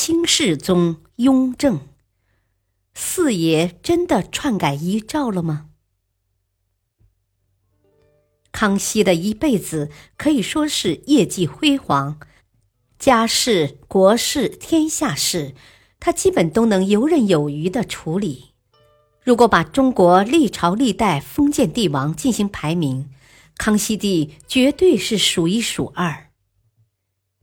清世宗雍正四爷真的篡改遗诏了吗？康熙的一辈子可以说是业绩辉煌，家事、国事、天下事，他基本都能游刃有余的处理。如果把中国历朝历代封建帝王进行排名，康熙帝绝对是数一数二。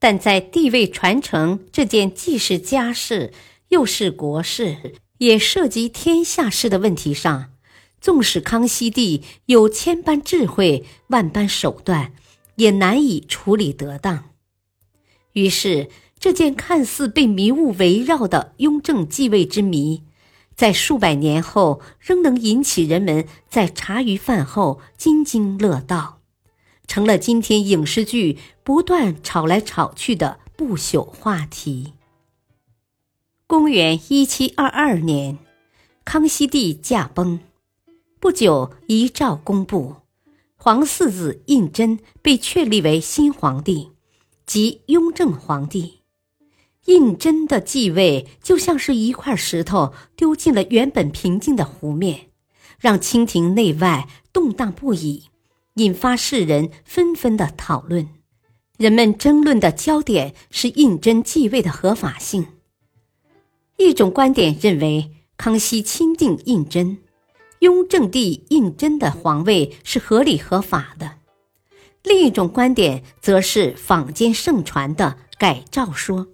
但在地位传承这件既是家事又是国事，也涉及天下事的问题上，纵使康熙帝有千般智慧、万般手段，也难以处理得当。于是，这件看似被迷雾围绕的雍正继位之谜，在数百年后仍能引起人们在茶余饭后津津乐道。成了今天影视剧不断炒来炒去的不朽话题。公元一七二二年，康熙帝驾崩，不久遗诏公布，皇四子胤禛被确立为新皇帝，即雍正皇帝。胤禛的继位就像是一块石头丢进了原本平静的湖面，让清廷内外动荡不已。引发世人纷纷的讨论，人们争论的焦点是胤禛继位的合法性。一种观点认为康熙钦定胤禛，雍正帝胤禛的皇位是合理合法的；另一种观点则是坊间盛传的改诏说，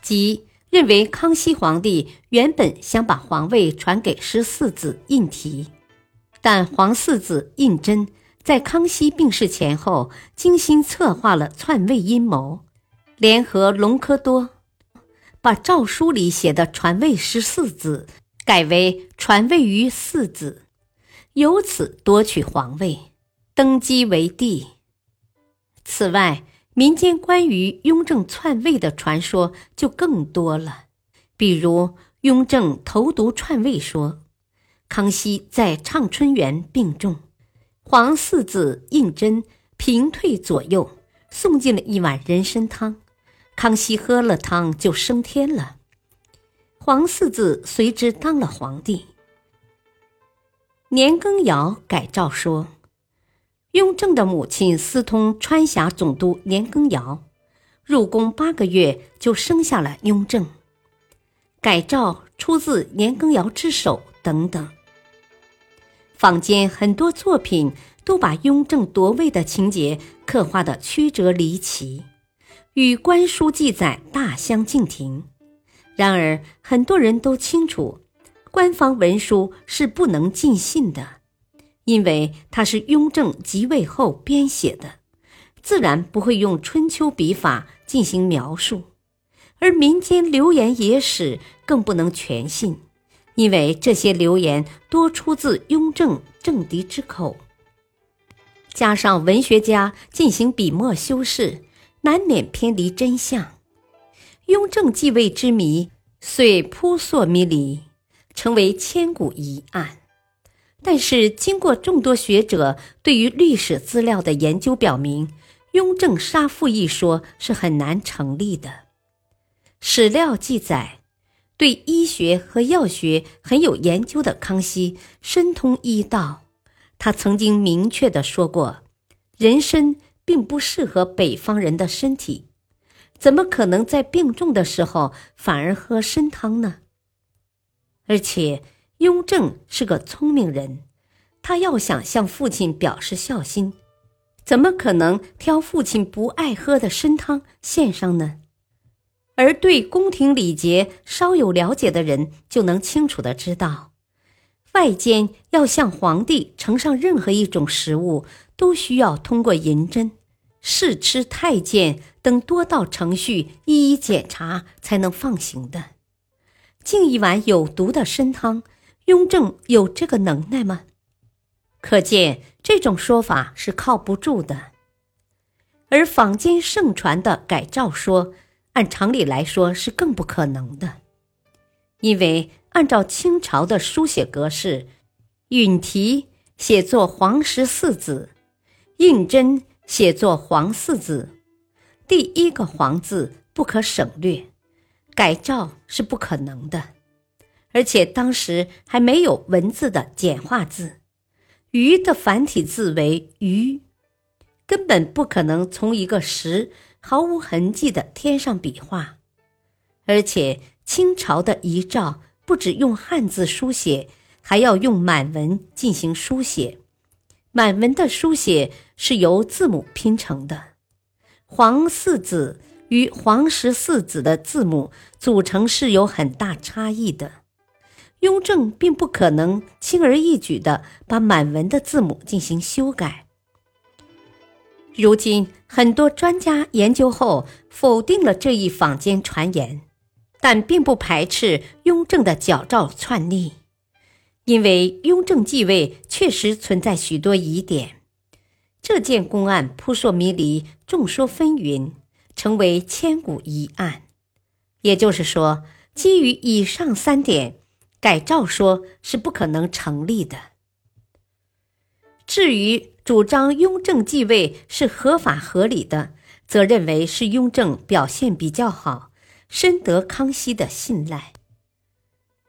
即认为康熙皇帝原本想把皇位传给十四子胤禔，但皇四子胤禛。在康熙病逝前后，精心策划了篡位阴谋，联合隆科多，把诏书里写的传位十四子改为传位于四子，由此夺取皇位，登基为帝。此外，民间关于雍正篡位的传说就更多了，比如雍正投毒篡位说，康熙在畅春园病重。皇四子胤禛平退左右，送进了一碗人参汤。康熙喝了汤就升天了。皇四子随之当了皇帝。年羹尧改诏说，雍正的母亲私通川峡总督年羹尧，入宫八个月就生下了雍正。改诏出自年羹尧之手等等。坊间很多作品都把雍正夺位的情节刻画的曲折离奇，与官书记载大相径庭。然而，很多人都清楚，官方文书是不能尽信的，因为它是雍正即位后编写的，自然不会用春秋笔法进行描述。而民间流言野史更不能全信。因为这些流言多出自雍正政敌之口，加上文学家进行笔墨修饰，难免偏离真相。雍正继位之谜遂扑朔迷离，成为千古疑案。但是，经过众多学者对于历史资料的研究，表明雍正杀父一说是很难成立的。史料记载。对医学和药学很有研究的康熙，深通医道。他曾经明确的说过，人参并不适合北方人的身体，怎么可能在病重的时候反而喝参汤呢？而且雍正是个聪明人，他要想向父亲表示孝心，怎么可能挑父亲不爱喝的参汤献上呢？而对宫廷礼节稍有了解的人，就能清楚的知道，外间要向皇帝呈上任何一种食物，都需要通过银针，试吃太监等多道程序一一检查才能放行的。敬一碗有毒的参汤，雍正有这个能耐吗？可见这种说法是靠不住的。而坊间盛传的改诏说，按常理来说是更不可能的，因为按照清朝的书写格式，允题写作皇十四子，胤禛写作皇四子，第一个“皇”字不可省略。改诏是不可能的，而且当时还没有文字的简化字，“鱼”的繁体字为“鱼”，根本不可能从一个“十”毫无痕迹的添上笔画。而且清朝的遗诏不只用汉字书写，还要用满文进行书写，满文的书写是由字母拼成的，“皇四子”。与皇十四子的字母组成是有很大差异的，雍正并不可能轻而易举地把满文的字母进行修改。如今，很多专家研究后否定了这一坊间传言，但并不排斥雍正的矫诏篡逆，因为雍正继位确实存在许多疑点。这件公案扑朔迷离，众说纷纭。成为千古疑案，也就是说，基于以上三点，改诏说是不可能成立的。至于主张雍正继位是合法合理的，则认为是雍正表现比较好，深得康熙的信赖。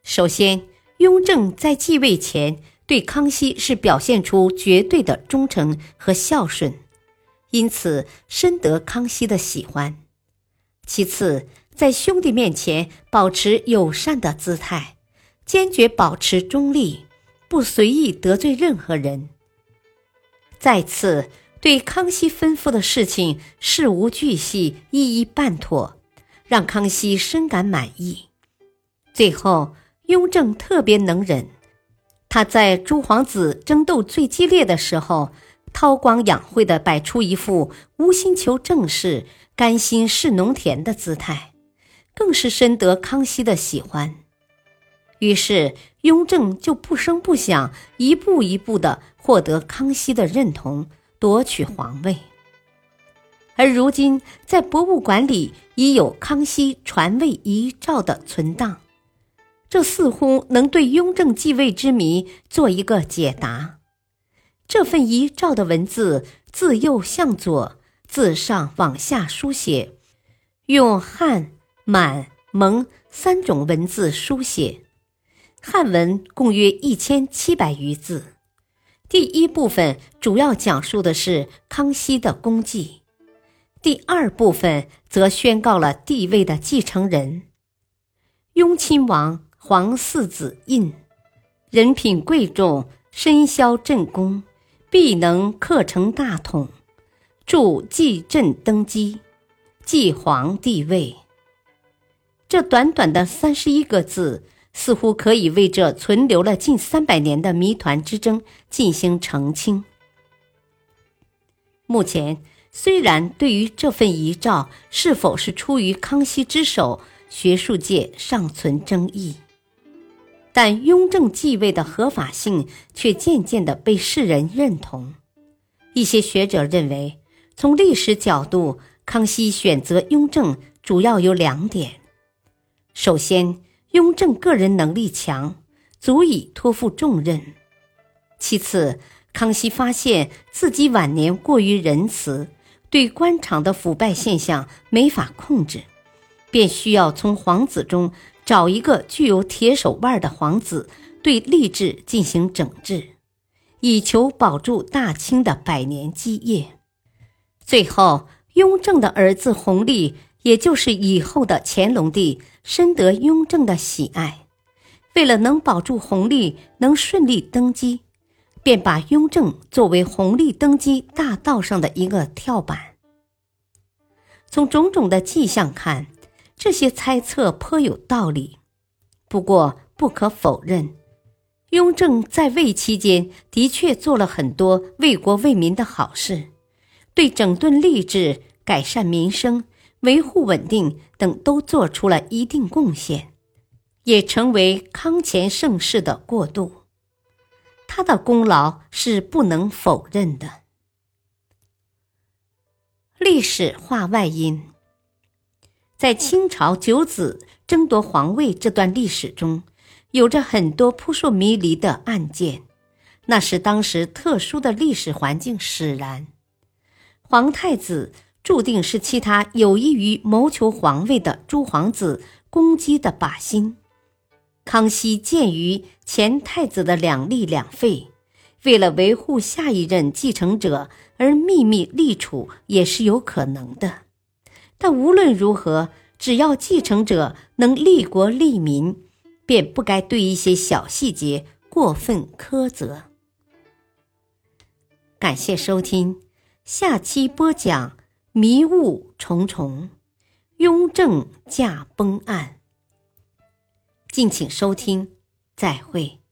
首先，雍正在继位前对康熙是表现出绝对的忠诚和孝顺。因此，深得康熙的喜欢。其次，在兄弟面前保持友善的姿态，坚决保持中立，不随意得罪任何人。再次，对康熙吩咐的事情事无巨细，一一办妥，让康熙深感满意。最后，雍正特别能忍，他在诸皇子争斗最激烈的时候。韬光养晦地摆出一副无心求正事、甘心侍农田的姿态，更是深得康熙的喜欢。于是，雍正就不声不响，一步一步地获得康熙的认同，夺取皇位。而如今，在博物馆里已有康熙传位遗诏的存档，这似乎能对雍正继位之谜做一个解答。这份遗诏的文字自右向左，自上往下书写，用汉、满、蒙三种文字书写。汉文共约一千七百余字。第一部分主要讲述的是康熙的功绩，第二部分则宣告了帝位的继承人——雍亲王皇四子胤，人品贵重，身肖镇宫。必能克成大统，助继朕登基，继皇帝位。这短短的三十一个字，似乎可以为这存留了近三百年的谜团之争进行澄清。目前，虽然对于这份遗诏是否是出于康熙之手，学术界尚存争议。但雍正继位的合法性却渐渐地被世人认同。一些学者认为，从历史角度，康熙选择雍正主要有两点：首先，雍正个人能力强，足以托付重任；其次，康熙发现自己晚年过于仁慈，对官场的腐败现象没法控制，便需要从皇子中。找一个具有铁手腕的皇子，对吏治进行整治，以求保住大清的百年基业。最后，雍正的儿子弘历，也就是以后的乾隆帝，深得雍正的喜爱。为了能保住弘历能顺利登基，便把雍正作为弘历登基大道上的一个跳板。从种种的迹象看。这些猜测颇有道理，不过不可否认，雍正在位期间的确做了很多为国为民的好事，对整顿吏治、改善民生、维护稳定等都做出了一定贡献，也成为康乾盛世的过渡。他的功劳是不能否认的。历史化外因，在清朝九子争夺皇位这段历史中，有着很多扑朔迷离的案件。那是当时特殊的历史环境使然。皇太子注定是其他有意于谋求皇位的诸皇子攻击的靶心。康熙鉴于前太子的两立两废，为了维护下一任继承者而秘密立储也是有可能的。但无论如何，只要继承者能利国利民，便不该对一些小细节过分苛责。感谢收听，下期播讲迷雾重重，雍正驾崩案。敬请收听，再会。